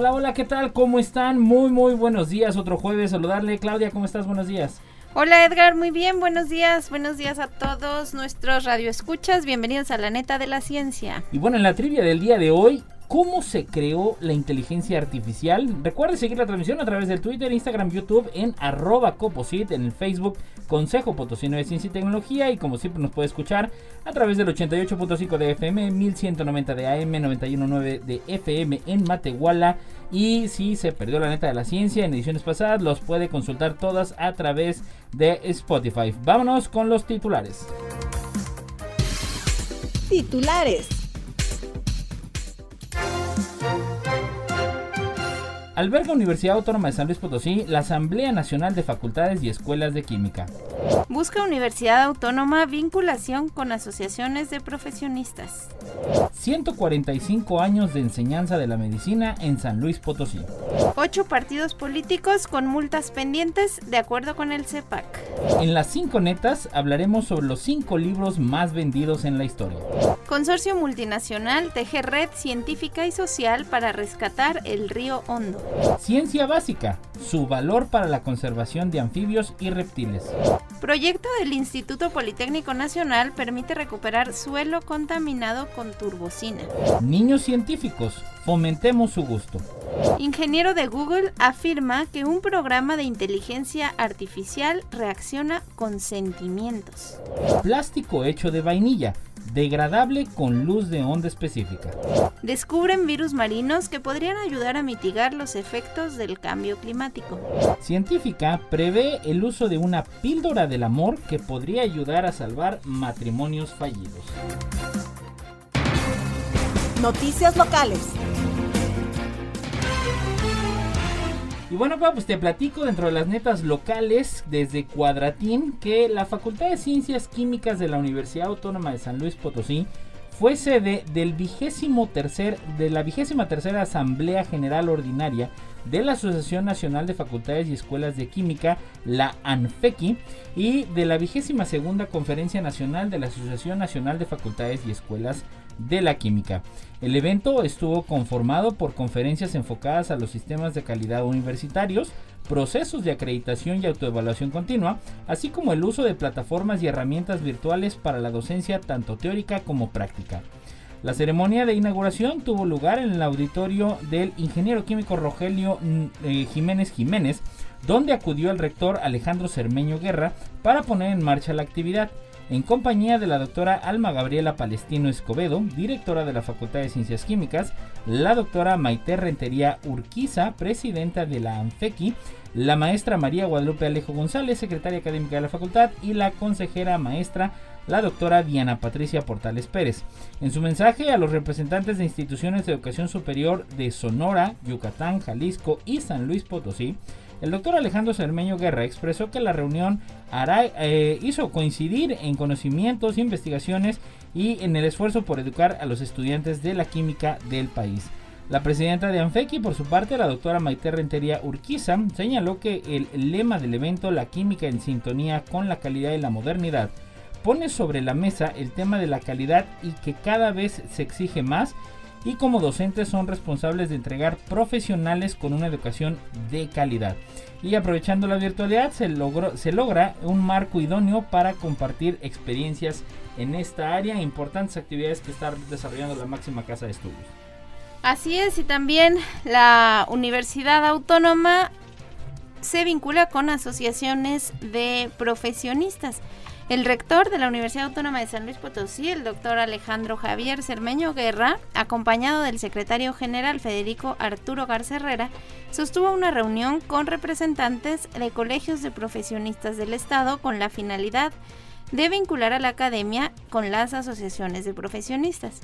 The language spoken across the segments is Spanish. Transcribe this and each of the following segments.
Hola, hola, ¿qué tal? ¿Cómo están? Muy, muy buenos días. Otro jueves, saludarle. Claudia, ¿cómo estás? Buenos días. Hola Edgar, muy bien, buenos días, buenos días a todos nuestros radioescuchas, bienvenidos a la neta de la ciencia. Y bueno, en la trivia del día de hoy, ¿cómo se creó la inteligencia artificial? Recuerde seguir la transmisión a través del Twitter, Instagram, YouTube, en arroba coposit, en el Facebook Consejo Potosino de Ciencia y Tecnología y como siempre nos puede escuchar a través del 88.5 de FM, 1190 de AM, 91.9 de FM en Matehuala y si se perdió la neta de la ciencia en ediciones pasadas, los puede consultar todas a través de Spotify. Vámonos con los titulares. Titulares. Thank you. Alberga Universidad Autónoma de San Luis Potosí la Asamblea Nacional de Facultades y Escuelas de Química. Busca Universidad Autónoma vinculación con asociaciones de profesionistas. 145 años de enseñanza de la medicina en San Luis Potosí. Ocho partidos políticos con multas pendientes de acuerdo con el CEPAC. En las cinco netas hablaremos sobre los cinco libros más vendidos en la historia. Consorcio multinacional teje red científica y social para rescatar el río Hondo. Ciencia básica, su valor para la conservación de anfibios y reptiles. Proyecto del Instituto Politécnico Nacional permite recuperar suelo contaminado con turbocina. Niños científicos, fomentemos su gusto. Ingeniero de Google afirma que un programa de inteligencia artificial reacciona con sentimientos. Plástico hecho de vainilla, degradable con luz de onda específica. Descubren virus marinos que podrían ayudar a mitigar los efectos del cambio climático. Científica prevé el uso de una píldora del amor que podría ayudar a salvar matrimonios fallidos. Noticias locales. Y bueno, pues te platico dentro de las netas locales desde Cuadratín que la Facultad de Ciencias Químicas de la Universidad Autónoma de San Luis Potosí fue sede del vigésimo tercer, de la vigésima tercera Asamblea General Ordinaria de la Asociación Nacional de Facultades y Escuelas de Química, la ANFEQI, y de la vigésima segunda Conferencia Nacional de la Asociación Nacional de Facultades y Escuelas de la Química. El evento estuvo conformado por conferencias enfocadas a los sistemas de calidad universitarios, procesos de acreditación y autoevaluación continua, así como el uso de plataformas y herramientas virtuales para la docencia tanto teórica como práctica. La ceremonia de inauguración tuvo lugar en el auditorio del ingeniero químico Rogelio mm, eh, Jiménez Jiménez, donde acudió el rector Alejandro Cermeño Guerra para poner en marcha la actividad en compañía de la doctora Alma Gabriela Palestino Escobedo, directora de la Facultad de Ciencias Químicas, la doctora Maite Rentería Urquiza, presidenta de la ANFEQui, la maestra María Guadalupe Alejo González, secretaria académica de la facultad, y la consejera maestra la doctora Diana Patricia Portales Pérez. En su mensaje a los representantes de instituciones de educación superior de Sonora, Yucatán, Jalisco y San Luis Potosí, el doctor Alejandro Cermeño Guerra expresó que la reunión eh, hizo coincidir en conocimientos, investigaciones y en el esfuerzo por educar a los estudiantes de la química del país. La presidenta de ANFEQI, por su parte, la doctora Maite Rentería Urquiza, señaló que el lema del evento, la química en sintonía con la calidad y la modernidad, pone sobre la mesa el tema de la calidad y que cada vez se exige más y como docentes son responsables de entregar profesionales con una educación de calidad. Y aprovechando la virtualidad se, logra un marco idóneo para compartir experiencias en esta área, importantes actividades que está desarrollando la máxima casa de estudios. Así es, y también la Universidad Autónoma se vincula con asociaciones de profesionistas. El rector de la Universidad Autónoma de San Luis Potosí, el doctor Alejandro Javier Cermeño Guerra, acompañado del secretario general Federico Arturo Garza Herrera, sostuvo una reunión con representantes de colegios de profesionistas del Estado con la finalidad de vincular a la academia con las asociaciones de profesionistas.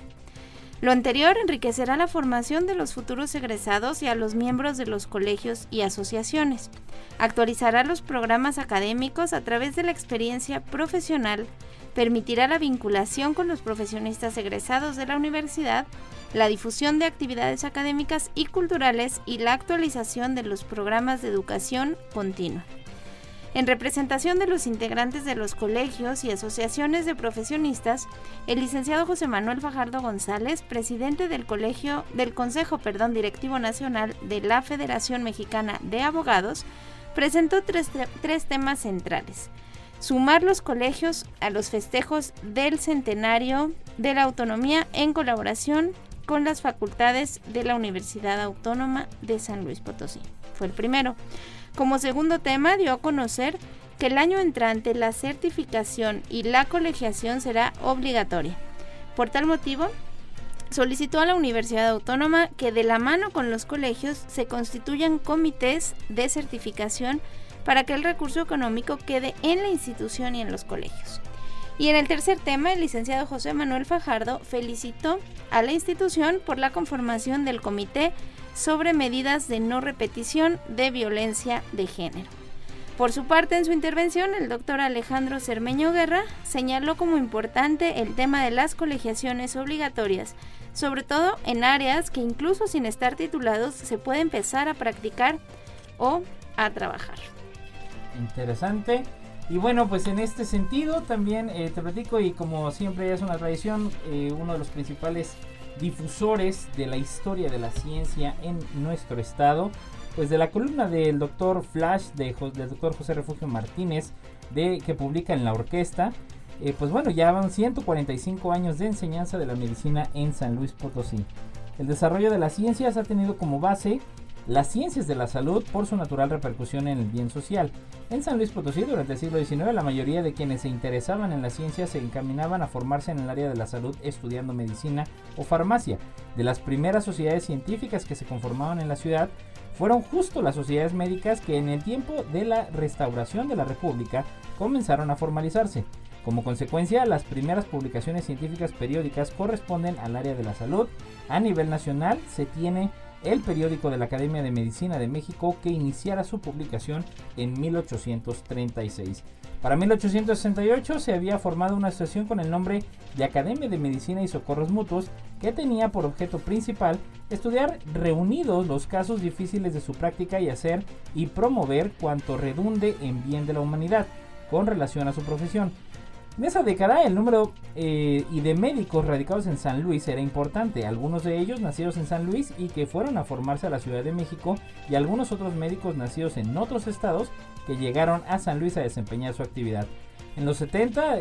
Lo anterior enriquecerá la formación de los futuros egresados y a los miembros de los colegios y asociaciones. Actualizará los programas académicos a través de la experiencia profesional, permitirá la vinculación con los profesionistas egresados de la universidad, la difusión de actividades académicas y culturales y la actualización de los programas de educación continua. En representación de los integrantes de los colegios y asociaciones de profesionistas, el licenciado José Manuel Fajardo González, presidente del Colegio del Consejo, perdón, Directivo Nacional de la Federación Mexicana de Abogados, presentó tres, tres temas centrales. Sumar los colegios a los festejos del centenario de la autonomía en colaboración con las facultades de la Universidad Autónoma de San Luis Potosí. Fue el primero. Como segundo tema, dio a conocer que el año entrante la certificación y la colegiación será obligatoria. Por tal motivo, solicitó a la Universidad Autónoma que de la mano con los colegios se constituyan comités de certificación para que el recurso económico quede en la institución y en los colegios. Y en el tercer tema, el licenciado José Manuel Fajardo felicitó a la institución por la conformación del comité sobre medidas de no repetición de violencia de género. Por su parte, en su intervención, el doctor Alejandro Cermeño Guerra señaló como importante el tema de las colegiaciones obligatorias, sobre todo en áreas que incluso sin estar titulados se puede empezar a practicar o a trabajar. Interesante. Y bueno, pues en este sentido también eh, te platico y como siempre es una tradición, eh, uno de los principales difusores de la historia de la ciencia en nuestro estado, pues de la columna del doctor Flash, de, del doctor José Refugio Martínez, de, que publica en la orquesta, eh, pues bueno, ya van 145 años de enseñanza de la medicina en San Luis Potosí. El desarrollo de las ciencias ha tenido como base las ciencias de la salud por su natural repercusión en el bien social. En San Luis Potosí, durante el siglo XIX, la mayoría de quienes se interesaban en la ciencia se encaminaban a formarse en el área de la salud estudiando medicina o farmacia. De las primeras sociedades científicas que se conformaban en la ciudad, fueron justo las sociedades médicas que en el tiempo de la restauración de la República comenzaron a formalizarse. Como consecuencia, las primeras publicaciones científicas periódicas corresponden al área de la salud. A nivel nacional se tiene el periódico de la Academia de Medicina de México que iniciara su publicación en 1836. Para 1868 se había formado una asociación con el nombre de Academia de Medicina y Socorros Mutuos que tenía por objeto principal estudiar reunidos los casos difíciles de su práctica y hacer y promover cuanto redunde en bien de la humanidad con relación a su profesión. En esa década el número eh, y de médicos radicados en San Luis era importante, algunos de ellos nacidos en San Luis y que fueron a formarse a la Ciudad de México y algunos otros médicos nacidos en otros estados que llegaron a San Luis a desempeñar su actividad. En los 70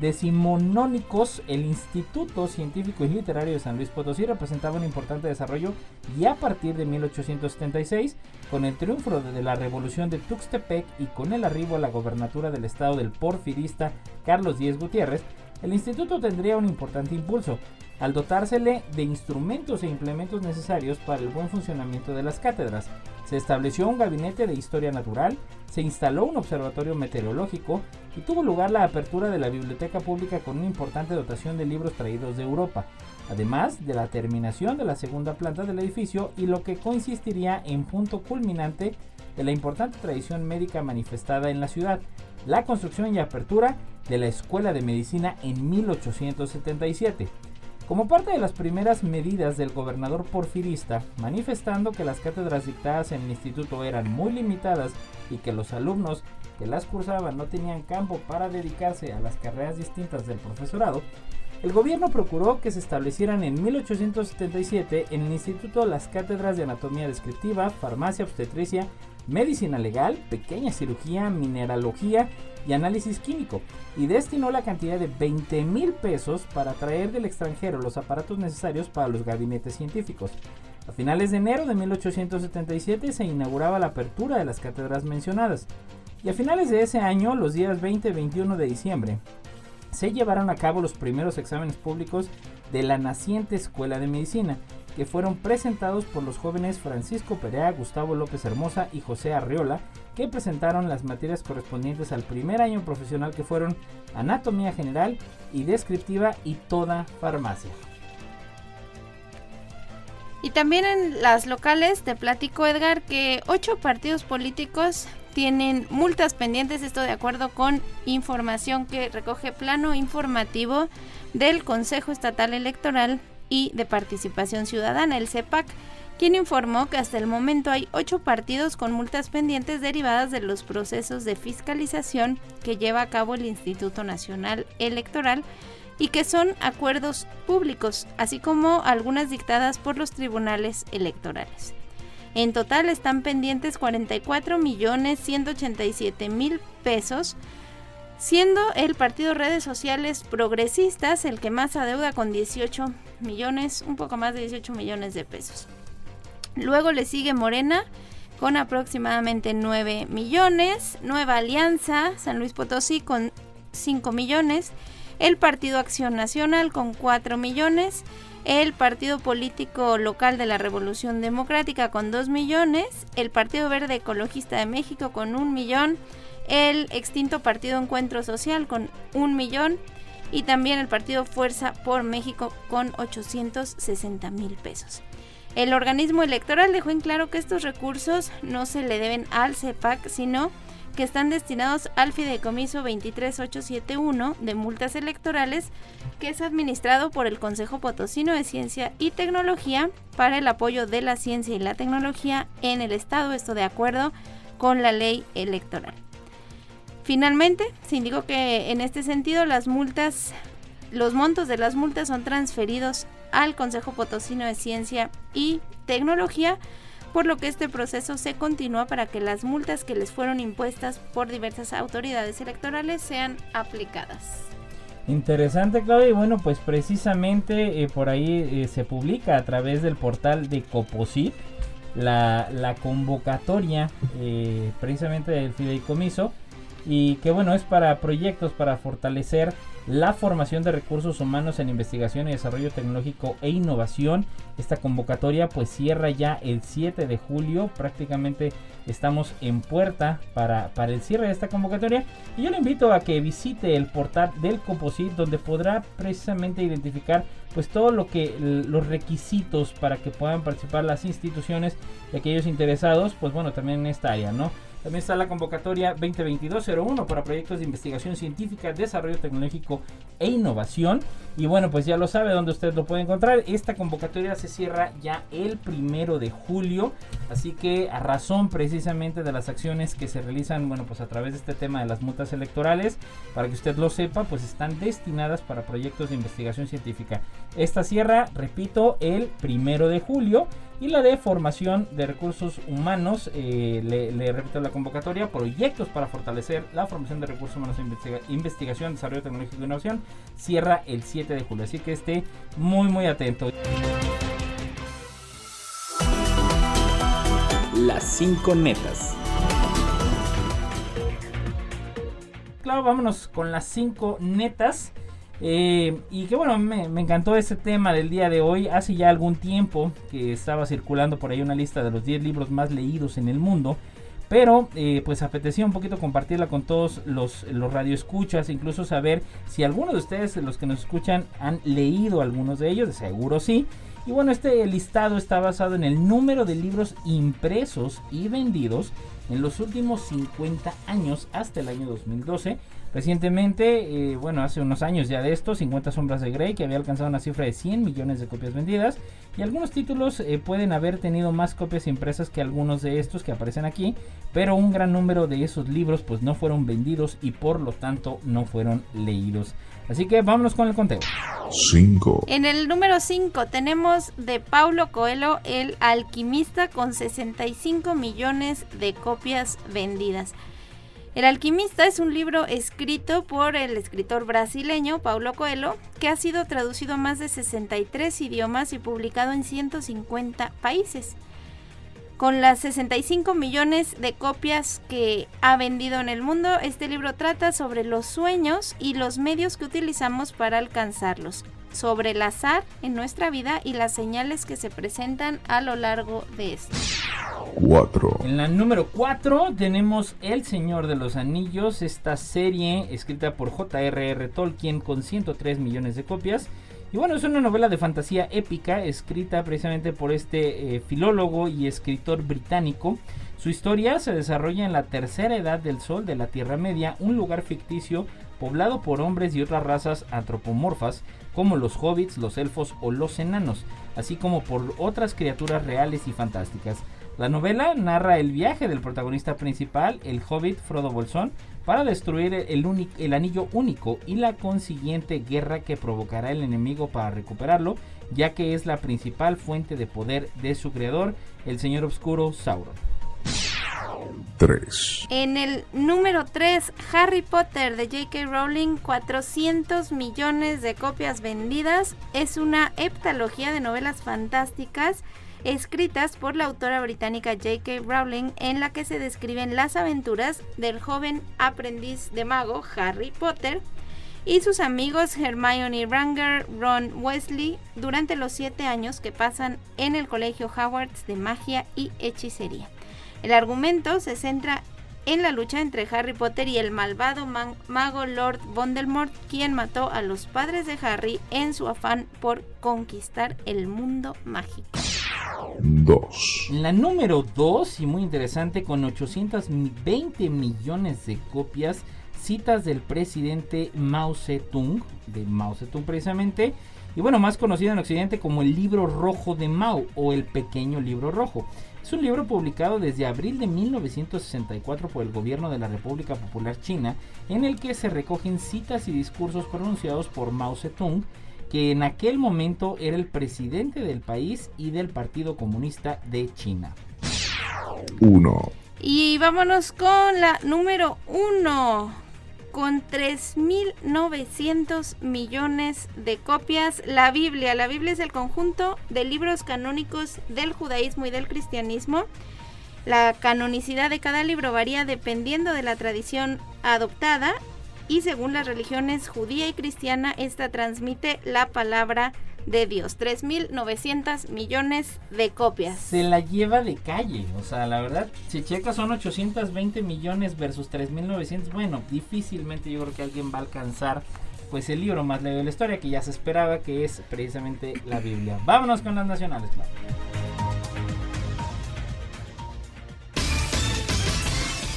decimonónicos, el Instituto Científico y Literario de San Luis Potosí representaba un importante desarrollo y a partir de 1876, con el triunfo de la revolución de Tuxtepec y con el arribo a la gobernatura del estado del porfirista Carlos Díez Gutiérrez, el instituto tendría un importante impulso, al dotársele de instrumentos e implementos necesarios para el buen funcionamiento de las cátedras. Se estableció un gabinete de historia natural, se instaló un observatorio meteorológico y tuvo lugar la apertura de la biblioteca pública con una importante dotación de libros traídos de Europa, además de la terminación de la segunda planta del edificio y lo que consistiría en punto culminante de la importante tradición médica manifestada en la ciudad, la construcción y apertura de la Escuela de Medicina en 1877. Como parte de las primeras medidas del gobernador porfirista, manifestando que las cátedras dictadas en el instituto eran muy limitadas y que los alumnos que las cursaban no tenían campo para dedicarse a las carreras distintas del profesorado, el gobierno procuró que se establecieran en 1877 en el instituto las cátedras de anatomía descriptiva, farmacia obstetricia, medicina legal, pequeña cirugía, mineralogía y análisis químico, y destinó la cantidad de 20 mil pesos para traer del extranjero los aparatos necesarios para los gabinetes científicos. A finales de enero de 1877 se inauguraba la apertura de las cátedras mencionadas, y a finales de ese año, los días 20 y 21 de diciembre, se llevaron a cabo los primeros exámenes públicos de la naciente Escuela de Medicina, que fueron presentados por los jóvenes Francisco Perea, Gustavo López Hermosa y José Arriola, que presentaron las materias correspondientes al primer año profesional que fueron Anatomía General y Descriptiva y toda farmacia. Y también en las locales te platico, Edgar, que ocho partidos políticos tienen multas pendientes, esto de acuerdo con información que recoge plano informativo del Consejo Estatal Electoral y de Participación Ciudadana, el CEPAC, quien informó que hasta el momento hay ocho partidos con multas pendientes derivadas de los procesos de fiscalización que lleva a cabo el Instituto Nacional Electoral y que son acuerdos públicos, así como algunas dictadas por los tribunales electorales. En total están pendientes 44 millones 187 mil pesos, siendo el partido Redes Sociales Progresistas el que más adeuda con 18 millones, un poco más de 18 millones de pesos. Luego le sigue Morena con aproximadamente 9 millones, Nueva Alianza, San Luis Potosí con 5 millones, el Partido Acción Nacional con 4 millones, el Partido Político Local de la Revolución Democrática con 2 millones, el Partido Verde Ecologista de México con 1 millón, el extinto Partido Encuentro Social con 1 millón y también el Partido Fuerza por México con 860 mil pesos. El organismo electoral dejó en claro que estos recursos no se le deben al CEPAC, sino que están destinados al fideicomiso 23871 de multas electorales, que es administrado por el Consejo Potosino de Ciencia y Tecnología para el apoyo de la ciencia y la tecnología en el Estado, esto de acuerdo con la ley electoral. Finalmente, se indicó que en este sentido las multas, los montos de las multas son transferidos al Consejo Potosino de Ciencia y Tecnología por lo que este proceso se continúa para que las multas que les fueron impuestas por diversas autoridades electorales sean aplicadas. Interesante, Claudia. Y bueno, pues precisamente eh, por ahí eh, se publica a través del portal de Coposit la, la convocatoria eh, precisamente del fideicomiso y que bueno es para proyectos para fortalecer la formación de recursos humanos en investigación y desarrollo tecnológico e innovación. Esta convocatoria pues cierra ya el 7 de julio, prácticamente estamos en puerta para, para el cierre de esta convocatoria y yo le invito a que visite el portal del Composit donde podrá precisamente identificar pues todo lo que los requisitos para que puedan participar las instituciones y aquellos interesados pues bueno también en esta área, ¿no? También está la convocatoria 2022-01 para proyectos de investigación científica, desarrollo tecnológico e innovación. Y bueno, pues ya lo sabe dónde usted lo puede encontrar. Esta convocatoria se cierra ya el primero de julio. Así que a razón precisamente de las acciones que se realizan, bueno, pues a través de este tema de las multas electorales, para que usted lo sepa, pues están destinadas para proyectos de investigación científica. Esta cierra, repito, el primero de julio. Y la de formación de recursos humanos, eh, le, repito la convocatoria, proyectos para fortalecer la formación de recursos humanos e investigación, desarrollo tecnológico e innovación, cierra el 7 de julio. Así que esté muy, muy atento. Las 5 netas. Claro, vámonos con las 5 netas. Eh, y que bueno, me, encantó ese tema del día de hoy. Hace ya algún tiempo que estaba circulando por ahí una lista de los 10 libros más leídos en el mundo. Pero eh, pues apetecía un poquito compartirla con todos los, los radioescuchas, incluso saber si algunos de ustedes, los que nos escuchan, han leído algunos de ellos, de seguro sí. Y bueno, este listado está basado en el número de libros impresos y vendidos en los últimos 50 años hasta el año 2012 Recientemente, eh, bueno, hace unos años ya de esto, 50 sombras de Grey, que había alcanzado una cifra de 100 millones de copias vendidas. Y algunos títulos eh, pueden haber tenido más copias impresas que algunos de estos que aparecen aquí. Pero un gran número de esos libros pues no fueron vendidos y por lo tanto no fueron leídos. Así que vámonos con el conteo. 5. En el número 5 tenemos de Paulo Coelho, el alquimista, con 65 millones de copias vendidas. El alquimista es un libro escrito por el escritor brasileño Paulo Coelho, que ha sido traducido a más de 63 idiomas y publicado en 150 países. Con las 65 millones de copias que ha vendido en el mundo, este libro trata sobre los sueños y los medios que utilizamos para alcanzarlos sobre el azar en nuestra vida y las señales que se presentan a lo largo de esto. 4. En la número 4 tenemos El Señor de los Anillos, esta serie escrita por J.R.R. Tolkien con 103 millones de copias. Y bueno, es una novela de fantasía épica escrita precisamente por este eh, filólogo y escritor británico. Su historia se desarrolla en la tercera edad del Sol de la Tierra Media, un lugar ficticio poblado por hombres y otras razas antropomorfas como los hobbits, los elfos o los enanos, así como por otras criaturas reales y fantásticas. La novela narra el viaje del protagonista principal, el hobbit Frodo Bolsón, para destruir el, el, anillo único y la consiguiente guerra que provocará el enemigo para recuperarlo, ya que es la principal fuente de poder de su creador, el señor oscuro Sauron. 3. En el número 3, Harry Potter de J.K. Rowling, 400 millones de copias vendidas. Es una heptalogía de novelas fantásticas escritas por la autora británica J.K. Rowling en la que se describen las aventuras del joven aprendiz de mago Harry Potter y sus amigos Hermione Ranger, Ron Wesley durante los siete años que pasan en el colegio Hogwarts de magia y hechicería. El argumento se centra en la lucha entre Harry Potter y el malvado mago Lord Voldemort, quien mató a los padres de Harry en su afán por conquistar el mundo mágico. 2. La número 2, y muy interesante, con 820 millones de copias, citas del presidente Mao Zedong, de Mao Zedong precisamente, y bueno, más conocido en Occidente como el libro rojo de Mao o el pequeño libro rojo. Es un libro publicado desde abril de 1964 por el gobierno de la República Popular China, en el que se recogen citas y discursos pronunciados por Mao Zedong, que en aquel momento era el presidente del país y del Partido Comunista de China. 1. Y vámonos con la número 1 con 3.900 millones de copias. La Biblia. La Biblia es el conjunto de libros canónicos del judaísmo y del cristianismo. La canonicidad de cada libro varía dependiendo de la tradición adoptada y según las religiones judía y cristiana, esta transmite la palabra Dios. 3.900 millones de copias. Se la lleva de calle. O sea, la verdad, si checa son 820 millones versus 3.900. Bueno, difícilmente yo creo que alguien va a alcanzar pues el libro más leído de la historia que ya se esperaba, que es precisamente la Biblia. Vámonos con las nacionales.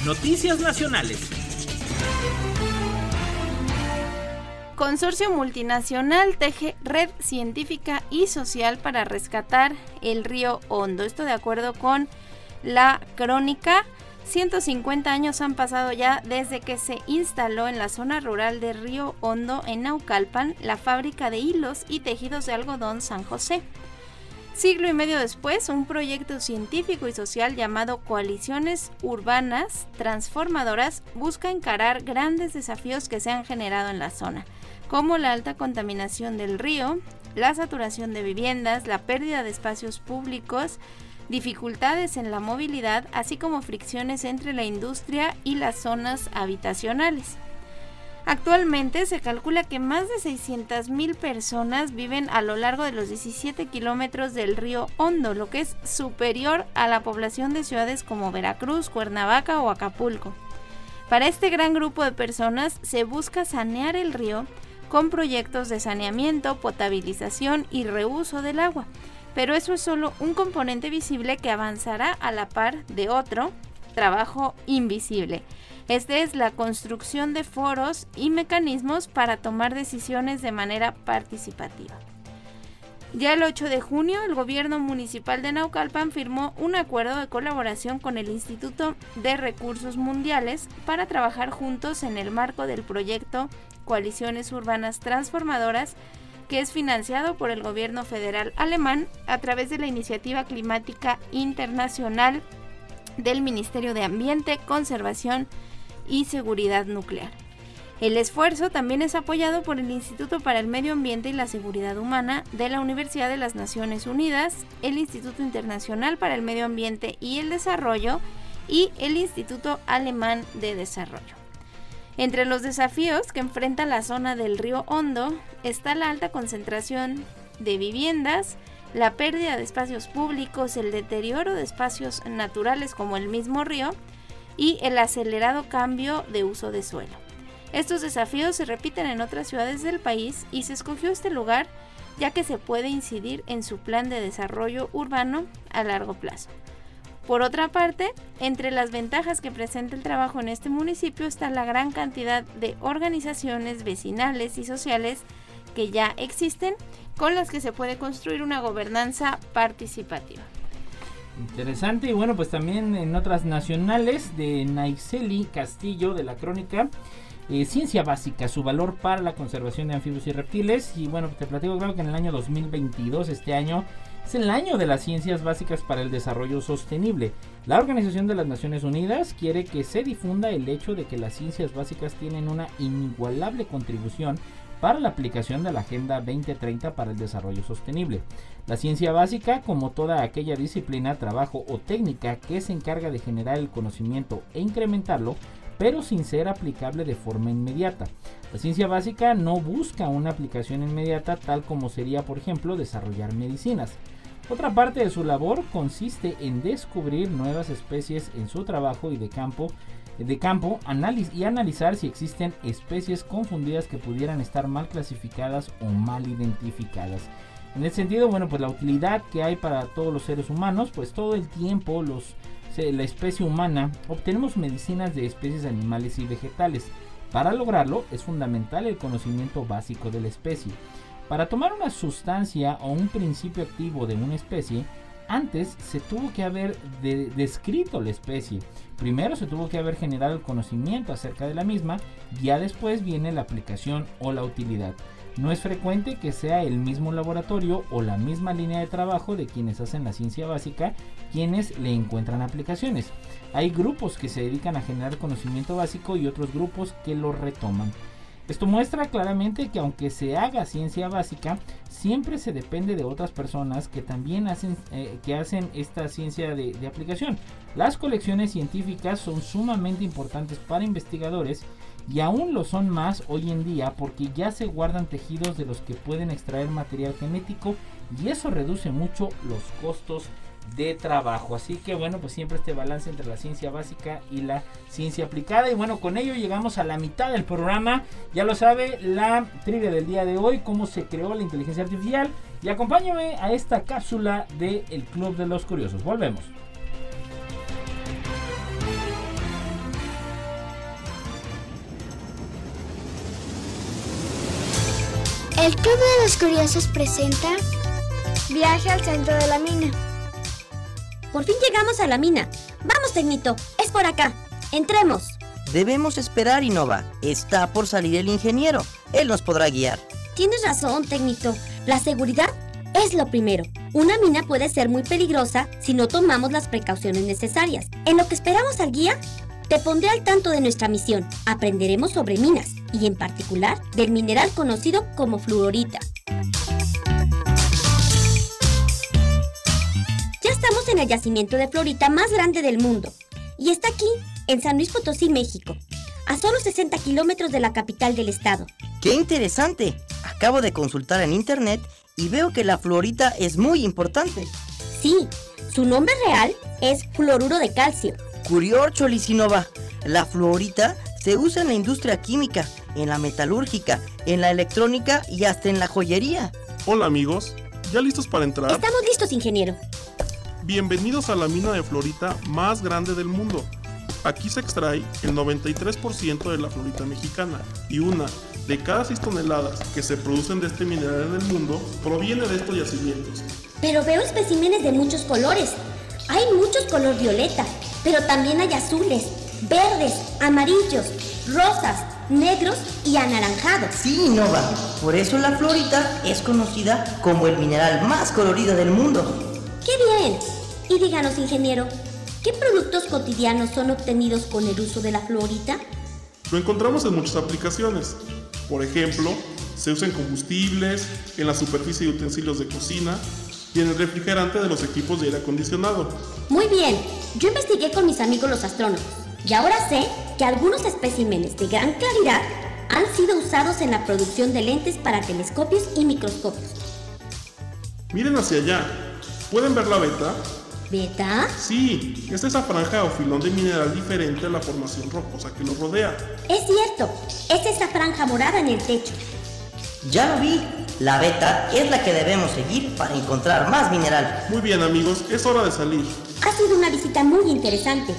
Noticias nacionales. Consorcio multinacional teje red científica y social para rescatar el río Hondo. Esto de acuerdo con la crónica. 150 años han pasado ya desde que se instaló en la zona rural de Río Hondo, en Naucalpan, la fábrica de hilos y tejidos de algodón San José. Siglo y medio después, un proyecto científico y social llamado Coaliciones Urbanas Transformadoras busca encarar grandes desafíos que se han generado en la zona como la alta contaminación del río, la saturación de viviendas, la pérdida de espacios públicos, dificultades en la movilidad, así como fricciones entre la industria y las zonas habitacionales. Actualmente se calcula que más de 600.000 personas viven a lo largo de los 17 kilómetros del río Hondo, lo que es superior a la población de ciudades como Veracruz, Cuernavaca o Acapulco. Para este gran grupo de personas se busca sanear el río con proyectos de saneamiento, potabilización y reuso del agua. Pero eso es solo un componente visible que avanzará a la par de otro trabajo invisible. Este es la construcción de foros y mecanismos para tomar decisiones de manera participativa. Ya el 8 de junio, el gobierno municipal de Naucalpan firmó un acuerdo de colaboración con el Instituto de Recursos Mundiales para trabajar juntos en el marco del proyecto Coaliciones Urbanas Transformadoras, que es financiado por el gobierno federal alemán a través de la Iniciativa Climática Internacional del Ministerio de Ambiente, Conservación y Seguridad Nuclear. El esfuerzo también es apoyado por el Instituto para el Medio Ambiente y la Seguridad Humana de la Universidad de las Naciones Unidas, el Instituto Internacional para el Medio Ambiente y el Desarrollo y el Instituto Alemán de Desarrollo. Entre los desafíos que enfrenta la zona del río Hondo está la alta concentración de viviendas, la pérdida de espacios públicos, el deterioro de espacios naturales como el mismo río y el acelerado cambio de uso de suelo. Estos desafíos se repiten en otras ciudades del país y se escogió este lugar ya que se puede incidir en su plan de desarrollo urbano a largo plazo. Por otra parte, entre las ventajas que presenta el trabajo en este municipio está la gran cantidad de organizaciones vecinales y sociales que ya existen con las que se puede construir una gobernanza participativa. Interesante y bueno, pues también en otras nacionales de Naiseli Castillo de la Crónica. Eh, ciencia básica, su valor para la conservación de anfibios y reptiles. Y bueno, te platico claro que en el año 2022, este año, es el año de las ciencias básicas para el desarrollo sostenible. La Organización de las Naciones Unidas quiere que se difunda el hecho de que las ciencias básicas tienen una inigualable contribución para la aplicación de la Agenda 2030 para el Desarrollo Sostenible. La ciencia básica, como toda aquella disciplina, trabajo o técnica que se encarga de generar el conocimiento e incrementarlo, pero sin ser aplicable de forma inmediata. La ciencia básica no busca una aplicación inmediata tal como sería, por ejemplo, desarrollar medicinas. Otra parte de su labor consiste en descubrir nuevas especies en su trabajo y de campo, de campo y analizar si existen especies confundidas que pudieran estar mal clasificadas o mal identificadas. En ese sentido, bueno, pues la utilidad que hay para todos los seres humanos, pues todo el tiempo los, la especie humana obtenemos medicinas de especies animales y vegetales. Para lograrlo es fundamental el conocimiento básico de la especie. Para tomar una sustancia o un principio activo de una especie, antes se tuvo que haber descrito la especie. Primero se tuvo que haber generado el conocimiento acerca de la misma, ya después viene la aplicación o la utilidad. No es frecuente que sea el mismo laboratorio o la misma línea de trabajo de quienes hacen la ciencia básica quienes le encuentran aplicaciones. Hay grupos que se dedican a generar conocimiento básico y otros grupos que lo retoman. Esto muestra claramente que aunque se haga ciencia básica, siempre se depende de otras personas que también hacen, eh, que hacen esta ciencia de, de aplicación. Las colecciones científicas son sumamente importantes para investigadores y aún lo son más hoy en día porque ya se guardan tejidos de los que pueden extraer material genético y eso reduce mucho los costos de trabajo. Así que bueno, pues siempre este balance entre la ciencia básica y la ciencia aplicada. Y bueno, con ello llegamos a la mitad del programa. Ya lo sabe, la trivia del día de hoy, cómo se creó la inteligencia artificial. Y acompáñame a esta cápsula del el Club de los Curiosos. Volvemos. El Club de los Curiosos presenta Viaje al centro de la mina. Por fin llegamos a la mina. Vamos, Tecnito, es por acá. Entremos. Debemos esperar, Innova. Está por salir el ingeniero. Él nos podrá guiar. Tienes razón, Tecnito. La seguridad es lo primero. Una mina puede ser muy peligrosa si no tomamos las precauciones necesarias. En lo que esperamos al guía, te pondré al tanto de nuestra misión. Aprenderemos sobre minas y en particular del mineral conocido como fluorita. Estamos en el yacimiento de Florita más grande del mundo y está aquí, en San Luis Potosí, México, a solo 60 kilómetros de la capital del estado. ¡Qué interesante! Acabo de consultar en internet y veo que la Florita es muy importante. Sí, su nombre real es fluoruro de calcio. Curioso, Licinova. La fluorita se usa en la industria química, en la metalúrgica, en la electrónica y hasta en la joyería. Hola amigos, ¿ya listos para entrar? Estamos listos, ingeniero. Bienvenidos a la mina de florita más grande del mundo. Aquí se extrae el 93% de la florita mexicana y una de cada 6 toneladas que se producen de este mineral en el mundo proviene de estos yacimientos. Pero veo especímenes de muchos colores. Hay muchos color violeta, pero también hay azules, verdes, amarillos, rosas, negros y anaranjados. Sí, Nova. Por eso la florita es conocida como el mineral más colorido del mundo. ¡Qué bien! Y díganos, ingeniero, ¿qué productos cotidianos son obtenidos con el uso de la fluorita? Lo encontramos en muchas aplicaciones. Por ejemplo, se usa en combustibles, en la superficie de utensilios de cocina y en el refrigerante de los equipos de aire acondicionado. Muy bien, yo investigué con mis amigos los astrónomos y ahora sé que algunos especímenes de gran claridad han sido usados en la producción de lentes para telescopios y microscopios. Miren hacia allá. ¿Pueden ver la beta? ¿Beta? Sí, es esa franja o filón de mineral diferente a la formación rocosa que lo rodea. Es cierto, es esa franja morada en el techo. Ya lo vi. La beta es la que debemos seguir para encontrar más mineral. Muy bien amigos, es hora de salir. Ha sido una visita muy interesante,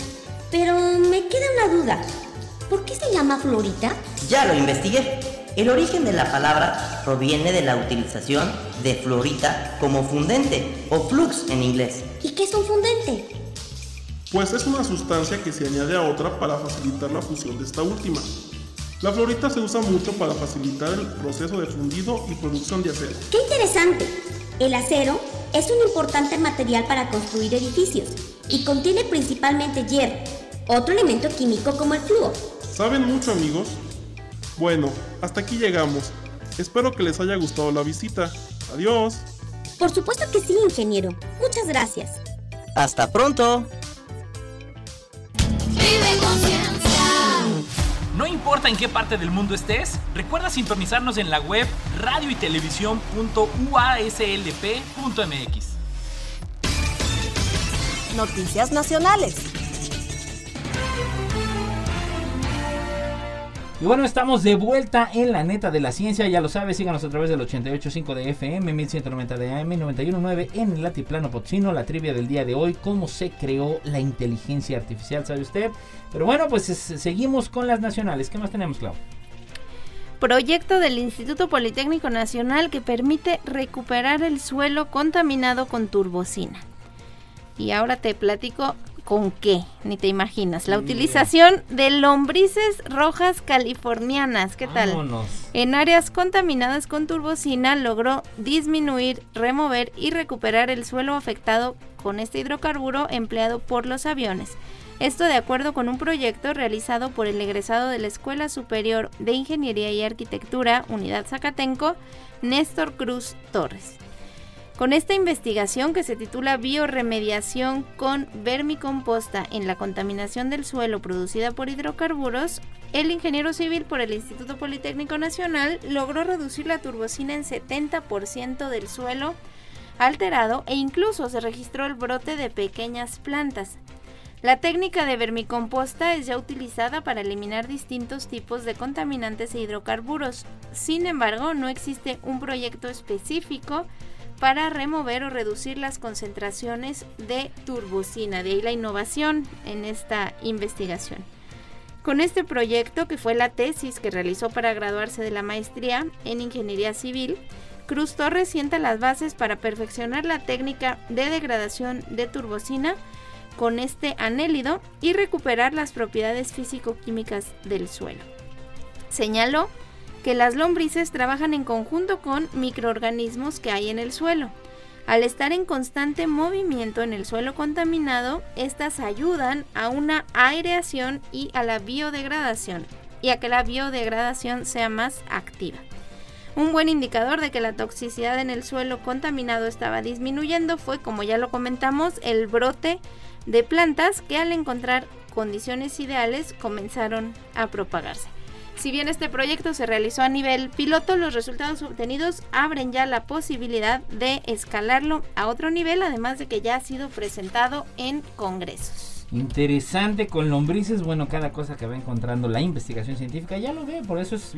pero me queda una duda. ¿Por qué se llama Florita? Ya lo investigué. El origen de la palabra proviene de la utilización de fluorita como fundente o flux en inglés. ¿Y qué es un fundente? Pues es una sustancia que se añade a otra para facilitar la fusión de esta última. La florita se usa mucho para facilitar el proceso de fundido y producción de acero. ¡Qué interesante! El acero es un importante material para construir edificios y contiene principalmente hierro, otro elemento químico como el flúor. ¿Saben mucho amigos? Bueno, hasta aquí llegamos. Espero que les haya gustado la visita. Adiós. Por supuesto que sí, ingeniero. Muchas gracias. Hasta pronto. No importa en qué parte del mundo estés, recuerda sintonizarnos en la web radio y Noticias nacionales. Y bueno, estamos de vuelta en la neta de la ciencia. Ya lo sabes, síganos a través del 88.5 de FM, 1190 de AM, 91.9 en el Latiplano Potsino. La trivia del día de hoy, cómo se creó la inteligencia artificial, ¿sabe usted? Pero bueno, pues seguimos con las nacionales. ¿Qué más tenemos, Clau? Proyecto del Instituto Politécnico Nacional que permite recuperar el suelo contaminado con turbocina. Y ahora te platico ¿Con qué? Ni te imaginas. La utilización de lombrices rojas californianas. ¿Qué tal? En áreas contaminadas con turbocina logró disminuir, remover y recuperar el suelo afectado con este hidrocarburo empleado por los aviones. Esto de acuerdo con un proyecto realizado por el egresado de la Escuela Superior de Ingeniería y Arquitectura, Unidad Zacatenco, Néstor Cruz Torres. Con esta investigación que se titula Bioremediación con vermicomposta en la contaminación del suelo producida por hidrocarburos, el ingeniero civil por el Instituto Politécnico Nacional logró reducir la turbocina en 70% del suelo alterado e incluso se registró el brote de pequeñas plantas. La técnica de vermicomposta es ya utilizada para eliminar distintos tipos de contaminantes e hidrocarburos. Sin embargo, no existe un proyecto específico para remover o reducir las concentraciones de turbocina. De ahí la innovación en esta investigación. Con este proyecto, que fue la tesis que realizó para graduarse de la maestría en Ingeniería Civil, Cruz Torres sienta las bases para perfeccionar la técnica de degradación de turbocina con este anélido y recuperar las propiedades físico-químicas del suelo. Señaló que las lombrices trabajan en conjunto con microorganismos que hay en el suelo. Al estar en constante movimiento en el suelo contaminado, estas ayudan a una aireación y a la biodegradación, y a que la biodegradación sea más activa. Un buen indicador de que la toxicidad en el suelo contaminado estaba disminuyendo fue, como ya lo comentamos, el brote de plantas que al encontrar condiciones ideales comenzaron a propagarse. Si bien este proyecto se realizó a nivel piloto, los resultados obtenidos abren ya la posibilidad de escalarlo a otro nivel, además de que ya ha sido presentado en congresos. Interesante con lombrices, bueno, cada cosa que va encontrando la investigación científica ya lo ve, por eso es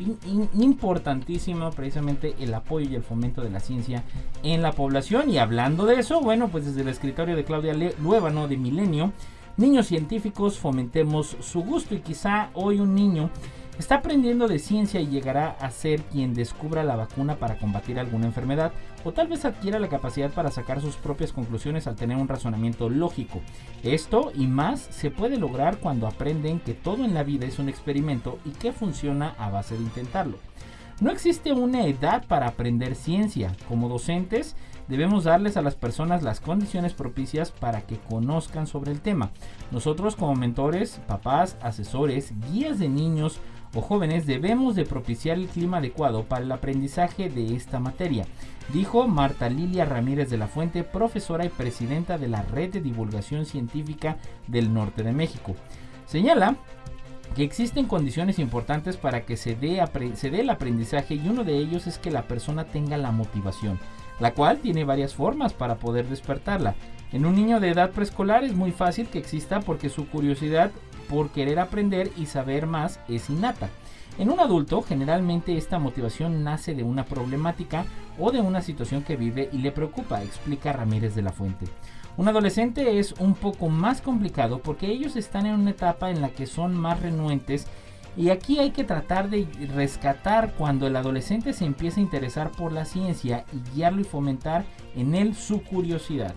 importantísimo precisamente el apoyo y el fomento de la ciencia en la población. Y hablando de eso, bueno, pues desde el escritorio de Claudia Luébano de Milenio, niños científicos fomentemos su gusto y quizá hoy un niño Está aprendiendo de ciencia y llegará a ser quien descubra la vacuna para combatir alguna enfermedad o tal vez adquiera la capacidad para sacar sus propias conclusiones al tener un razonamiento lógico. Esto y más se puede lograr cuando aprenden que todo en la vida es un experimento y que funciona a base de intentarlo. No existe una edad para aprender ciencia. Como docentes, debemos darles a las personas las condiciones propicias para que conozcan sobre el tema. Nosotros como mentores, papás, asesores, guías de niños, o jóvenes debemos de propiciar el clima adecuado para el aprendizaje de esta materia, dijo Marta Lilia Ramírez de la Fuente, profesora y presidenta de la Red de Divulgación Científica del Norte de México. Señala que existen condiciones importantes para que se dé, se dé el aprendizaje y uno de ellos es que la persona tenga la motivación, la cual tiene varias formas para poder despertarla. En un niño de edad preescolar es muy fácil que exista porque su curiosidad por querer aprender y saber más es innata. En un adulto, generalmente esta motivación nace de una problemática o de una situación que vive y le preocupa, explica Ramírez de la Fuente. Un adolescente es un poco más complicado porque ellos están en una etapa en la que son más renuentes y aquí hay que tratar de rescatar cuando el adolescente se empieza a interesar por la ciencia y guiarlo y fomentar en él su curiosidad.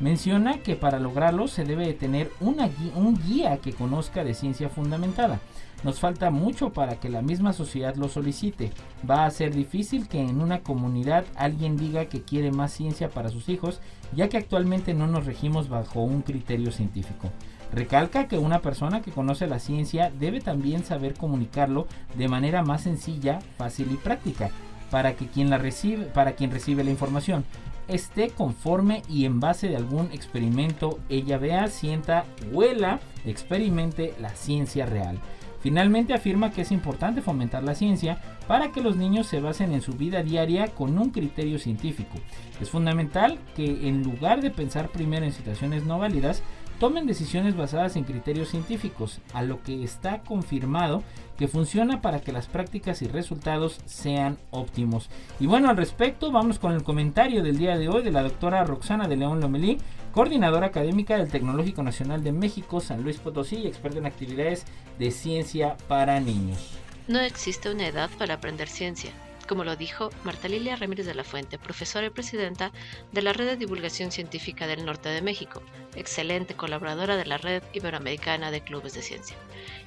Menciona que para lograrlo se debe de tener un guía que conozca de ciencia fundamentada. Nos falta mucho para que la misma sociedad lo solicite. Va a ser difícil que en una comunidad alguien diga que quiere más ciencia para sus hijos, ya que actualmente no nos regimos bajo un criterio científico. Recalca que una persona que conoce la ciencia debe también saber comunicarlo de manera más sencilla, fácil y práctica para que quien la recibe, para quien recibe la información esté conforme y en base de algún experimento ella vea, sienta, huela, experimente la ciencia real. Finalmente afirma que es importante fomentar la ciencia para que los niños se basen en su vida diaria con un criterio científico. Es fundamental que en lugar de pensar primero en situaciones no válidas, tomen decisiones basadas en criterios científicos, a lo que está confirmado que funciona para que las prácticas y resultados sean óptimos. Y bueno, al respecto, vamos con el comentario del día de hoy de la doctora Roxana de León Lomelí, coordinadora académica del Tecnológico Nacional de México, San Luis Potosí, y experta en actividades de ciencia para niños. No existe una edad para aprender ciencia como lo dijo Marta Lilia Ramírez de la Fuente, profesora y presidenta de la Red de Divulgación Científica del Norte de México, excelente colaboradora de la Red Iberoamericana de Clubes de Ciencia.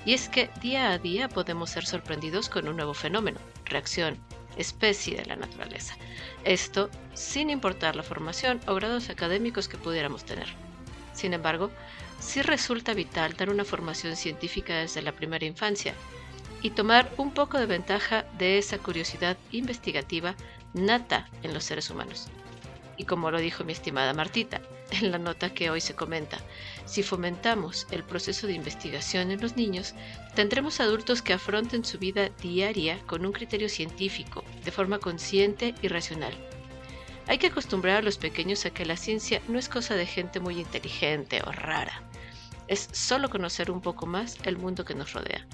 Y es que día a día podemos ser sorprendidos con un nuevo fenómeno, reacción, especie de la naturaleza. Esto sin importar la formación o grados académicos que pudiéramos tener. Sin embargo, sí resulta vital dar una formación científica desde la primera infancia y tomar un poco de ventaja de esa curiosidad investigativa nata en los seres humanos. Y como lo dijo mi estimada Martita en la nota que hoy se comenta, si fomentamos el proceso de investigación en los niños, tendremos adultos que afronten su vida diaria con un criterio científico, de forma consciente y racional. Hay que acostumbrar a los pequeños a que la ciencia no es cosa de gente muy inteligente o rara. Es solo conocer un poco más el mundo que nos rodea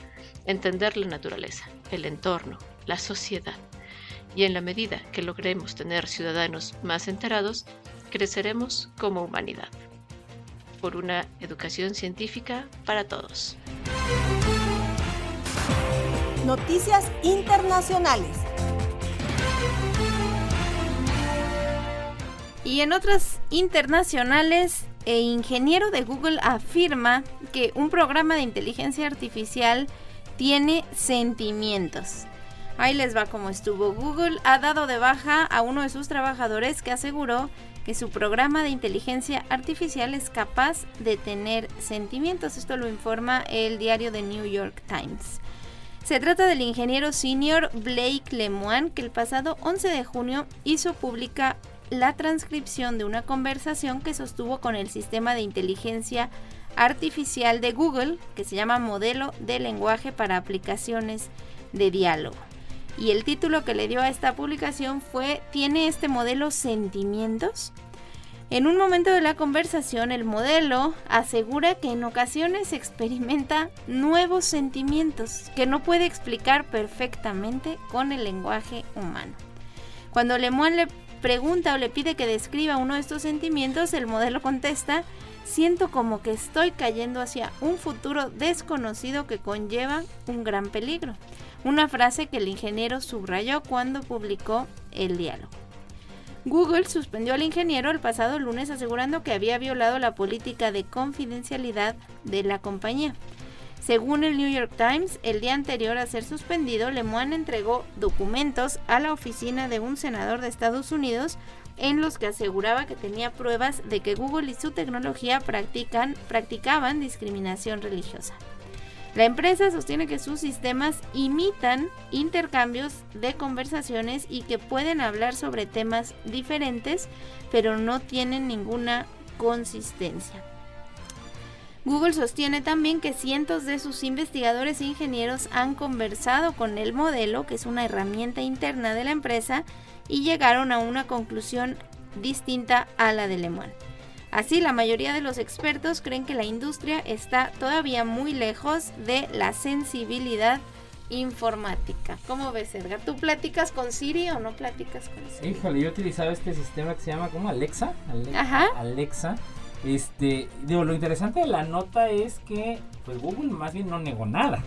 entender la naturaleza, el entorno, la sociedad. Y en la medida que logremos tener ciudadanos más enterados, creceremos como humanidad. Por una educación científica para todos. Noticias internacionales. Y en otras internacionales, el ingeniero de Google afirma que un programa de inteligencia artificial tiene sentimientos. Ahí les va como estuvo. Google ha dado de baja a uno de sus trabajadores que aseguró que su programa de inteligencia artificial es capaz de tener sentimientos. Esto lo informa el diario The New York Times. Se trata del ingeniero senior Blake Lemoine que el pasado 11 de junio hizo pública la transcripción de una conversación que sostuvo con el sistema de inteligencia artificial de Google que se llama Modelo de Lenguaje para Aplicaciones de Diálogo. Y el título que le dio a esta publicación fue ¿Tiene este modelo sentimientos? En un momento de la conversación, el modelo asegura que en ocasiones experimenta nuevos sentimientos que no puede explicar perfectamente con el lenguaje humano. Cuando Lemoine le pregunta o le pide que describa uno de estos sentimientos, el modelo contesta siento como que estoy cayendo hacia un futuro desconocido que conlleva un gran peligro. Una frase que el ingeniero subrayó cuando publicó el diálogo. Google suspendió al ingeniero el pasado lunes asegurando que había violado la política de confidencialidad de la compañía. Según el New York Times, el día anterior a ser suspendido, Lemoine entregó documentos a la oficina de un senador de Estados Unidos en los que aseguraba que tenía pruebas de que Google y su tecnología practican, practicaban discriminación religiosa. La empresa sostiene que sus sistemas imitan intercambios de conversaciones y que pueden hablar sobre temas diferentes, pero no tienen ninguna consistencia. Google sostiene también que cientos de sus investigadores e ingenieros han conversado con el modelo, que es una herramienta interna de la empresa, y llegaron a una conclusión distinta a la de Lemoine. Así, la mayoría de los expertos creen que la industria está todavía muy lejos de la sensibilidad informática. ¿Cómo ves, Edgar? ¿Tú platicas con Siri o no platicas con Siri? Híjole, yo he utilizado este sistema que se llama como Alexa. Ale- Ajá. Alexa. Este, digo, lo interesante de la nota es que pues Google más bien no negó nada.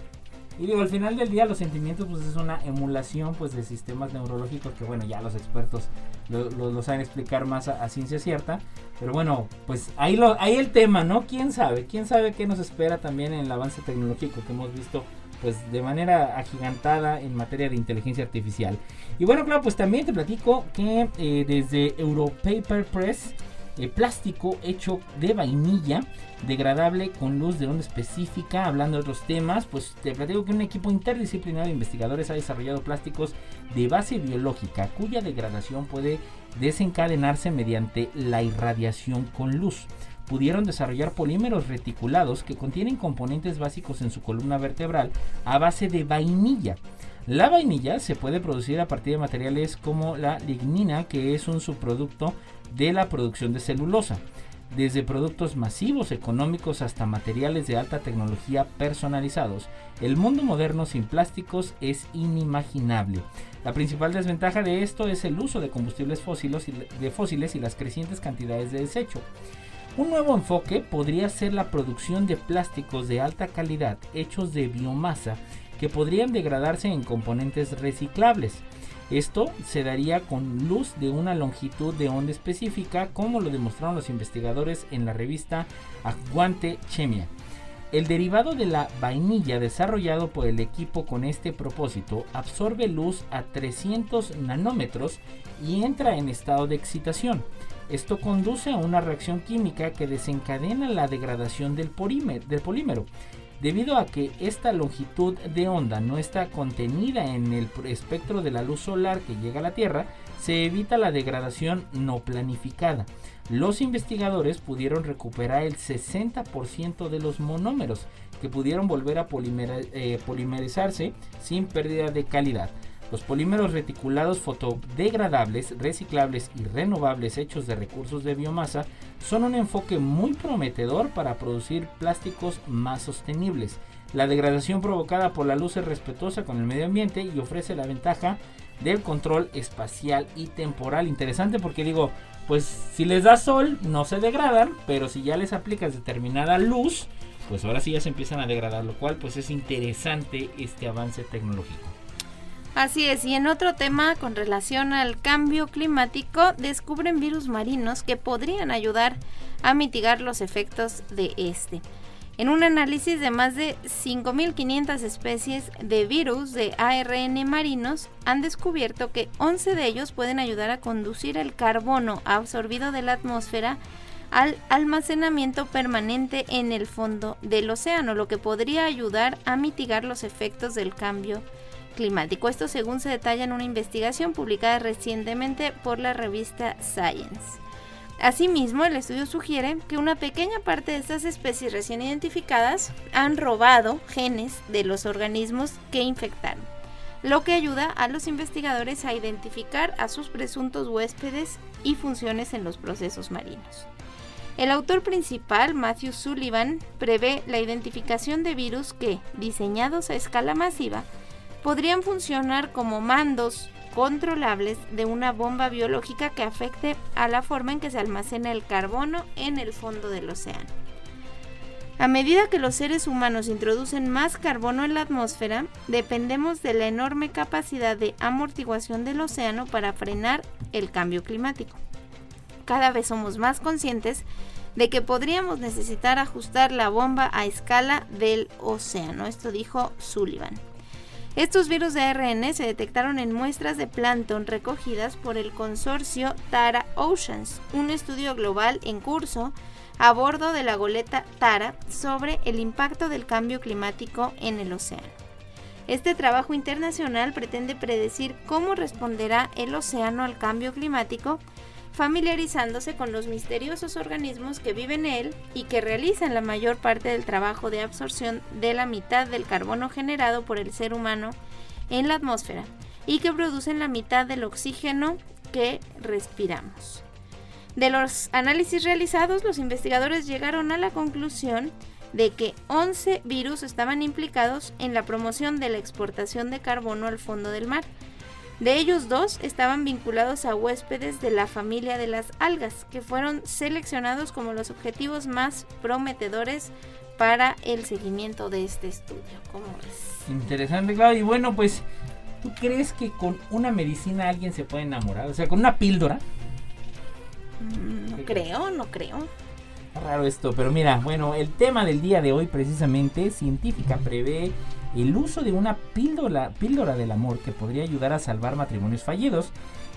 Y digo, al final del día los sentimientos pues es una emulación pues de sistemas neurológicos que bueno, ya los expertos lo, lo- lo saben explicar más a, a ciencia cierta. Pero bueno, pues ahí, lo, ahí el tema, ¿no? ¿Quién sabe? ¿Quién sabe qué nos espera también en el avance tecnológico que hemos visto pues de manera agigantada en materia de inteligencia artificial? Y bueno, claro, pues también te platico que eh, desde Europaper Press, eh, plástico hecho de vainilla, degradable con luz de onda específica, hablando de otros temas, pues te platico que un equipo interdisciplinario de investigadores ha desarrollado plásticos de base biológica cuya degradación puede desencadenarse mediante la irradiación con luz. Pudieron desarrollar polímeros reticulados que contienen componentes básicos en su columna vertebral a base de vainilla. La vainilla se puede producir a partir de materiales como la lignina, que es un subproducto de la producción de celulosa, desde productos masivos económicos hasta materiales de alta tecnología personalizados. El mundo moderno sin plásticos es inimaginable. La principal desventaja de esto es el uso de combustibles fósiles y, de fósiles y las crecientes cantidades de desecho. Un nuevo enfoque podría ser la producción de plásticos de alta calidad hechos de biomasa que podrían degradarse en componentes reciclables. Esto se daría con luz de una longitud de onda específica, como lo demostraron los investigadores en la revista Aguante Chemia. El derivado de la vainilla desarrollado por el equipo con este propósito absorbe luz a 300 nanómetros y entra en estado de excitación. Esto conduce a una reacción química que desencadena la degradación del, polímer- del polímero. Debido a que esta longitud de onda no está contenida en el espectro de la luz solar que llega a la Tierra, se evita la degradación no planificada. Los investigadores pudieron recuperar el 60% de los monómeros que pudieron volver a eh, polimerizarse sin pérdida de calidad. Los polímeros reticulados fotodegradables, reciclables y renovables hechos de recursos de biomasa son un enfoque muy prometedor para producir plásticos más sostenibles. La degradación provocada por la luz es respetuosa con el medio ambiente y ofrece la ventaja del control espacial y temporal. Interesante porque digo, pues si les da sol no se degradan, pero si ya les aplicas determinada luz, pues ahora sí ya se empiezan a degradar, lo cual pues es interesante este avance tecnológico. Así es, y en otro tema con relación al cambio climático, descubren virus marinos que podrían ayudar a mitigar los efectos de este. En un análisis de más de 5.500 especies de virus de ARN marinos, han descubierto que 11 de ellos pueden ayudar a conducir el carbono absorbido de la atmósfera al almacenamiento permanente en el fondo del océano, lo que podría ayudar a mitigar los efectos del cambio climático. Esto según se detalla en una investigación publicada recientemente por la revista Science. Asimismo, el estudio sugiere que una pequeña parte de estas especies recién identificadas han robado genes de los organismos que infectaron, lo que ayuda a los investigadores a identificar a sus presuntos huéspedes y funciones en los procesos marinos. El autor principal, Matthew Sullivan, prevé la identificación de virus que, diseñados a escala masiva, podrían funcionar como mandos controlables de una bomba biológica que afecte a la forma en que se almacena el carbono en el fondo del océano. A medida que los seres humanos introducen más carbono en la atmósfera, dependemos de la enorme capacidad de amortiguación del océano para frenar el cambio climático. Cada vez somos más conscientes de que podríamos necesitar ajustar la bomba a escala del océano. Esto dijo Sullivan. Estos virus de ARN se detectaron en muestras de plancton recogidas por el consorcio Tara Oceans, un estudio global en curso a bordo de la goleta Tara sobre el impacto del cambio climático en el océano. Este trabajo internacional pretende predecir cómo responderá el océano al cambio climático, familiarizándose con los misteriosos organismos que viven en él y que realizan la mayor parte del trabajo de absorción de la mitad del carbono generado por el ser humano en la atmósfera y que producen la mitad del oxígeno que respiramos. De los análisis realizados, los investigadores llegaron a la conclusión de que 11 virus estaban implicados en la promoción de la exportación de carbono al fondo del mar. De ellos dos estaban vinculados a huéspedes de la familia de las algas, que fueron seleccionados como los objetivos más prometedores para el seguimiento de este estudio. ¿Cómo ves? Interesante, claro. Y bueno, pues, ¿tú crees que con una medicina alguien se puede enamorar? O sea, con una píldora. Mm, No creo, no creo. Raro esto, pero mira, bueno, el tema del día de hoy precisamente, científica prevé el uso de una píldora, píldora del amor que podría ayudar a salvar matrimonios fallidos.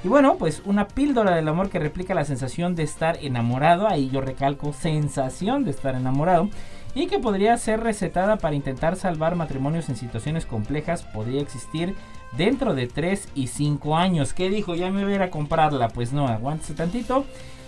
Y bueno, pues una píldora del amor que replica la sensación de estar enamorado, ahí yo recalco sensación de estar enamorado, y que podría ser recetada para intentar salvar matrimonios en situaciones complejas, podría existir dentro de 3 y 5 años. ¿Qué dijo? Ya me voy a ir a comprarla. Pues no, aguántese tantito.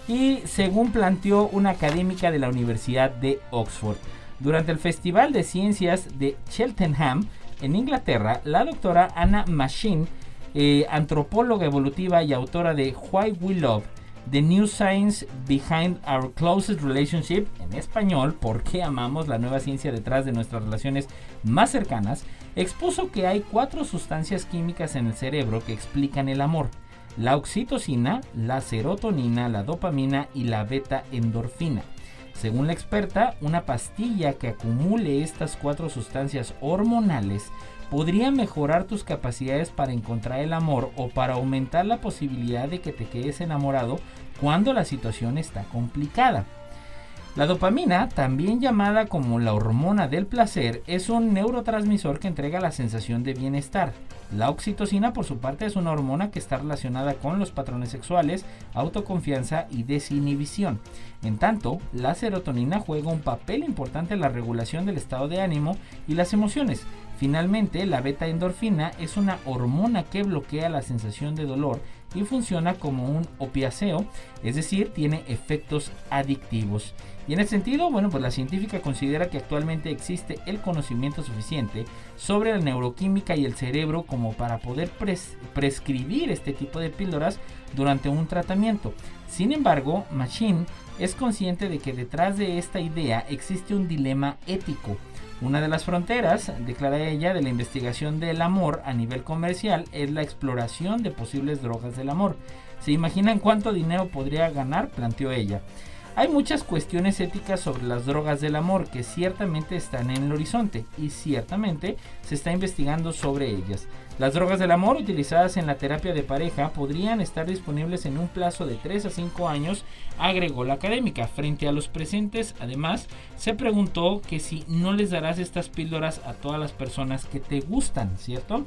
Y según planteó una académica de la Universidad de Oxford. Durante el Festival de Ciencias de Cheltenham, en Inglaterra, la doctora Anna Machine, eh, antropóloga evolutiva y autora de Why We Love, The New Science Behind Our Closest Relationship, en español, ¿por qué amamos la nueva ciencia detrás de nuestras relaciones más cercanas? expuso que hay cuatro sustancias químicas en el cerebro que explican el amor. La oxitocina, la serotonina, la dopamina y la beta endorfina. Según la experta, una pastilla que acumule estas cuatro sustancias hormonales podría mejorar tus capacidades para encontrar el amor o para aumentar la posibilidad de que te quedes enamorado cuando la situación está complicada. La dopamina, también llamada como la hormona del placer, es un neurotransmisor que entrega la sensación de bienestar. La oxitocina, por su parte, es una hormona que está relacionada con los patrones sexuales, autoconfianza y desinhibición. En tanto, la serotonina juega un papel importante en la regulación del estado de ánimo y las emociones. Finalmente, la beta endorfina es una hormona que bloquea la sensación de dolor y funciona como un opiáceo, es decir, tiene efectos adictivos. Y en ese sentido, bueno, pues la científica considera que actualmente existe el conocimiento suficiente sobre la neuroquímica y el cerebro como para poder pres prescribir este tipo de píldoras durante un tratamiento. Sin embargo, Machine es consciente de que detrás de esta idea existe un dilema ético. Una de las fronteras, declara ella, de la investigación del amor a nivel comercial es la exploración de posibles drogas del amor. ¿Se imaginan cuánto dinero podría ganar? planteó ella. Hay muchas cuestiones éticas sobre las drogas del amor que ciertamente están en el horizonte y ciertamente se está investigando sobre ellas. Las drogas del amor utilizadas en la terapia de pareja podrían estar disponibles en un plazo de 3 a 5 años, agregó la académica. Frente a los presentes, además, se preguntó que si no les darás estas píldoras a todas las personas que te gustan, ¿cierto?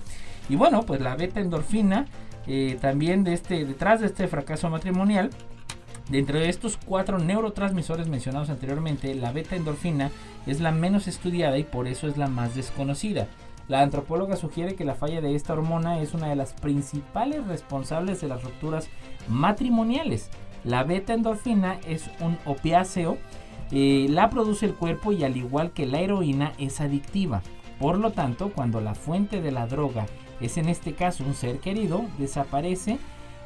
Y bueno, pues la beta endorfina, eh, también de este, detrás de este fracaso matrimonial, Dentro de estos cuatro neurotransmisores mencionados anteriormente, la beta endorfina es la menos estudiada y por eso es la más desconocida. La antropóloga sugiere que la falla de esta hormona es una de las principales responsables de las rupturas matrimoniales. La beta endorfina es un opiáceo, eh, la produce el cuerpo y al igual que la heroína es adictiva. Por lo tanto, cuando la fuente de la droga es en este caso un ser querido, desaparece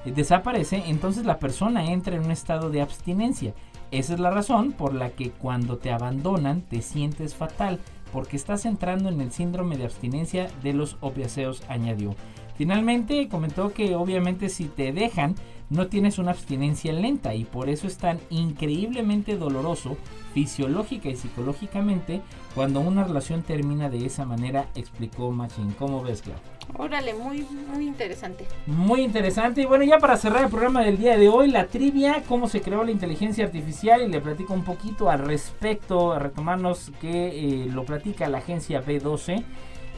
desaparece, entonces la persona entra en un estado de abstinencia. Esa es la razón por la que cuando te abandonan te sientes fatal, porque estás entrando en el síndrome de abstinencia de los opiáceos, añadió. Finalmente comentó que obviamente si te dejan no tienes una abstinencia lenta y por eso es tan increíblemente doloroso fisiológica y psicológicamente cuando una relación termina de esa manera, explicó Machine. ¿Cómo ves, Clau? Órale, muy, muy interesante. Muy interesante. Y bueno, ya para cerrar el programa del día de hoy, la trivia, cómo se creó la inteligencia artificial. Y le platico un poquito al respecto, a retomarnos que eh, lo platica la agencia B12.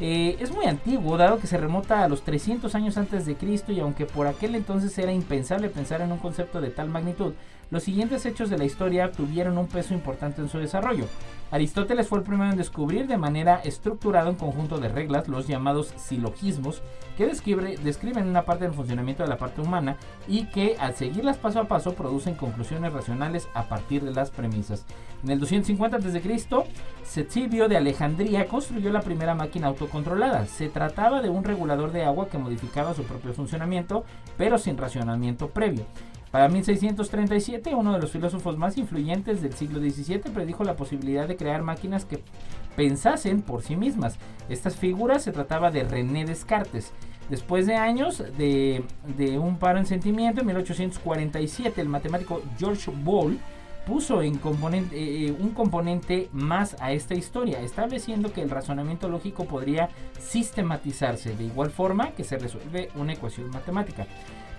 Es muy antiguo, dado que se remota a los 300 años antes de Cristo y aunque por aquel entonces era impensable pensar en un concepto de tal magnitud, los siguientes hechos de la historia tuvieron un peso importante en su desarrollo. Aristóteles fue el primero en descubrir de manera estructurada un conjunto de reglas, los llamados silogismos, que describe, describen una parte del funcionamiento de la parte humana y que al seguirlas paso a paso producen conclusiones racionales a partir de las premisas. En el 250 a.C., Cetibio de Alejandría construyó la primera máquina autocontrolada. Se trataba de un regulador de agua que modificaba su propio funcionamiento, pero sin racionamiento previo. Para 1637, uno de los filósofos más influyentes del siglo XVII predijo la posibilidad de crear máquinas que pensasen por sí mismas. Estas figuras se trataba de René Descartes. Después de años de, un paro en sentimiento, en 1847 el matemático George Ball puso en componente, eh, eh, un componente más a esta historia, estableciendo que el razonamiento lógico podría sistematizarse de igual forma que se resuelve una ecuación matemática.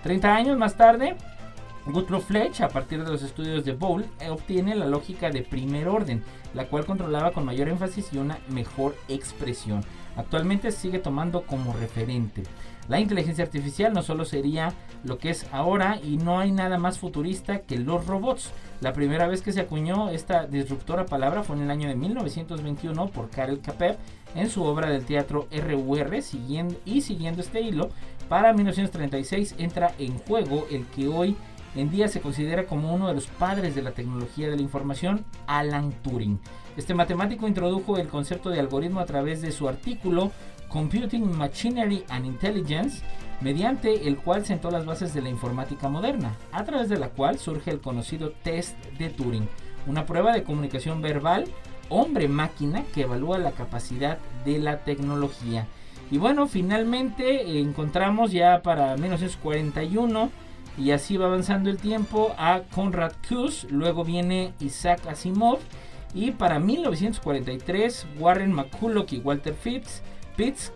30 años más tarde, Gustav Fletch, a partir de los estudios de Boole, obtiene la lógica de primer orden, la cual controlaba con mayor énfasis y una mejor expresión. Actualmente sigue tomando como referente. La inteligencia artificial no solo sería lo que es ahora y no hay nada más futurista que los robots. La primera vez que se acuñó esta disruptora palabra fue en el año de 1921 por Karel Capep en su obra del teatro RUR siguiendo, y siguiendo este hilo, para 1936 entra en juego el que hoy en día se considera como uno de los padres de la tecnología de la información, Alan Turing. Este matemático introdujo el concepto de algoritmo a través de su artículo Computing Machinery and Intelligence, mediante el cual sentó las bases de la informática moderna, a través de la cual surge el conocido test de Turing, una prueba de comunicación verbal hombre-máquina que evalúa la capacidad de la tecnología. Y bueno, finalmente encontramos ya para 1941 y así va avanzando el tiempo a Conrad Kuss, luego viene Isaac Asimov y para 1943 Warren McCulloch y Walter Fitz Pitts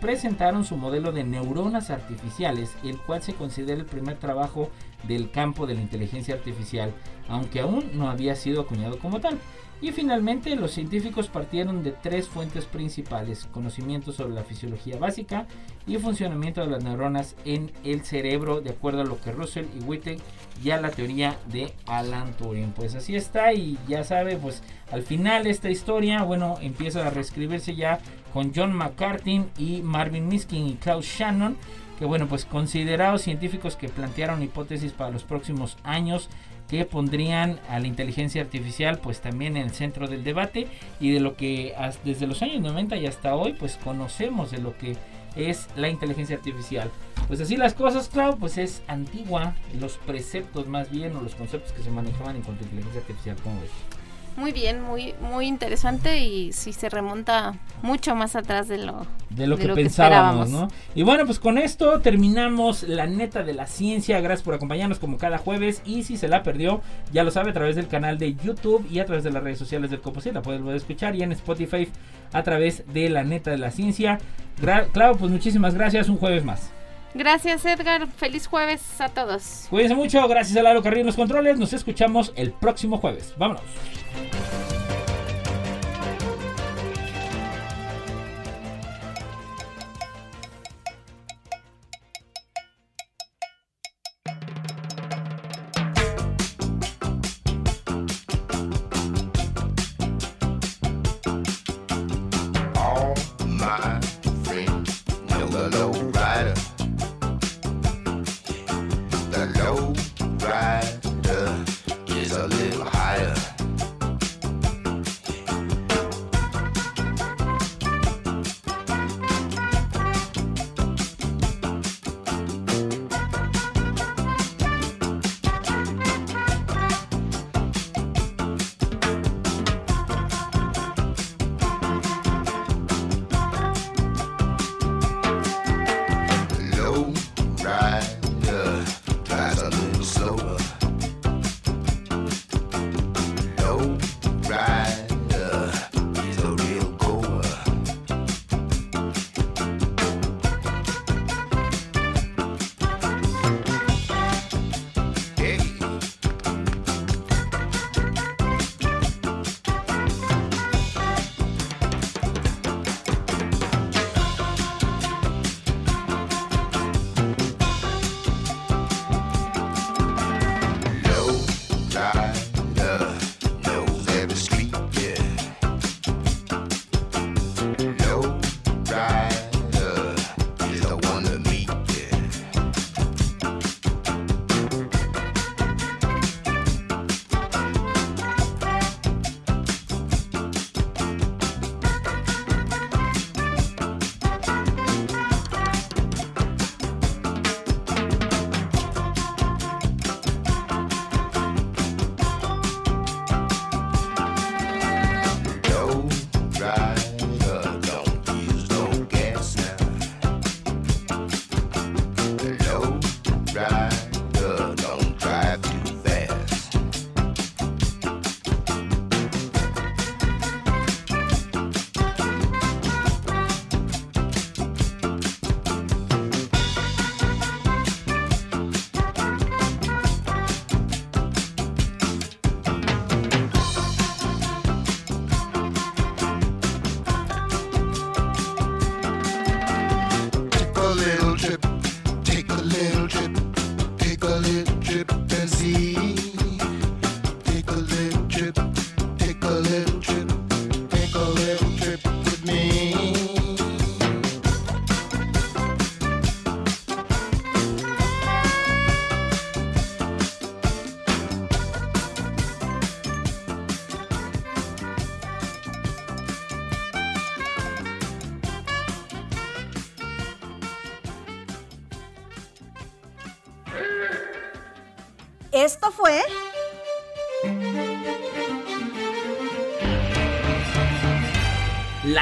presentaron su modelo de neuronas artificiales, el cual se considera el primer trabajo del campo de la inteligencia artificial, aunque aún no había sido acuñado como tal. Y finalmente los científicos partieron de tres fuentes principales, conocimiento sobre la fisiología básica y funcionamiento de las neuronas en el cerebro, de acuerdo a lo que Russell y Wittek ya la teoría de Alan Turing. Pues así está y ya sabe, pues al final esta historia, bueno, empieza a reescribirse ya con John McCarthy y Marvin Miskin y Klaus Shannon que bueno, pues considerados científicos que plantearon hipótesis para los próximos años que pondrían a la inteligencia artificial pues también en el centro del debate y de lo que desde los años 90 y hasta hoy pues conocemos de lo que es la inteligencia artificial. Pues así las cosas, claro, pues es antigua, los preceptos más bien o los conceptos que se manejaban en cuanto a inteligencia artificial, ¿cómo ves? Muy bien, muy muy interesante y sí se remonta mucho más atrás de lo de lo, que, pensábamos, ¿no? Y bueno, pues con esto terminamos la neta de la ciencia. Gracias por acompañarnos como cada jueves y si se la perdió, ya lo sabe a través del canal de YouTube y a través de las redes sociales del Copo, la pueden escuchar y en Spotify a través de la neta de la ciencia. claro, pues muchísimas gracias, un jueves más. Gracias Edgar, feliz jueves a todos. Cuídense mucho, gracias a Lalo Carrillo en los controles, nos escuchamos el próximo jueves. Vámonos.